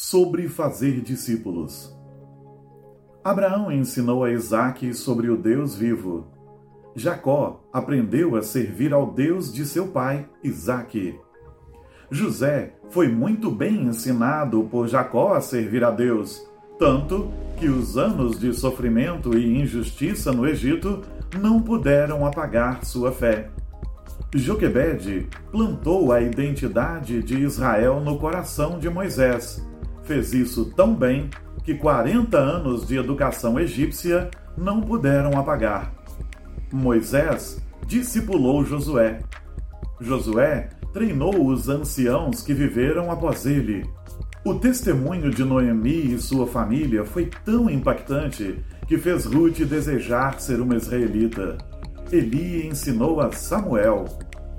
sobre fazer discípulos. Abraão ensinou a Isaque sobre o Deus vivo. Jacó aprendeu a servir ao Deus de seu pai, Isaque. José foi muito bem ensinado por Jacó a servir a Deus, tanto que os anos de sofrimento e injustiça no Egito não puderam apagar sua fé. Joquebede plantou a identidade de Israel no coração de Moisés fez isso tão bem que 40 anos de educação egípcia não puderam apagar. Moisés discipulou Josué. Josué treinou os anciãos que viveram após ele. O testemunho de Noemi e sua família foi tão impactante que fez Ruth desejar ser uma israelita. Eli ensinou a Samuel.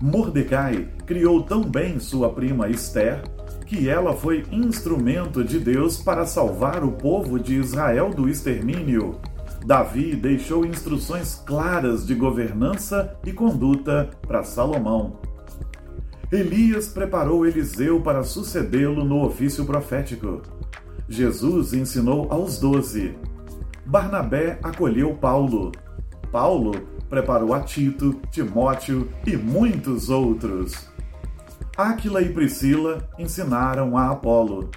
Mordecai criou tão bem sua prima Esther que ela foi instrumento de Deus para salvar o povo de Israel do extermínio. Davi deixou instruções claras de governança e conduta para Salomão. Elias preparou Eliseu para sucedê-lo no ofício profético. Jesus ensinou aos doze. Barnabé acolheu Paulo. Paulo preparou a Tito, Timóteo e muitos outros. Áquila e Priscila ensinaram a Apolo.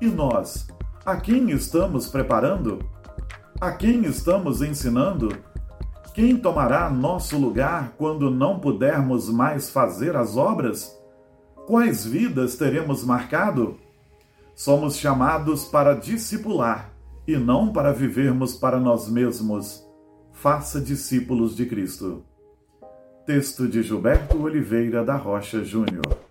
E nós, a quem estamos preparando? A quem estamos ensinando? Quem tomará nosso lugar quando não pudermos mais fazer as obras? Quais vidas teremos marcado? Somos chamados para discipular e não para vivermos para nós mesmos. Faça discípulos de Cristo. Texto de Gilberto Oliveira da Rocha Júnior.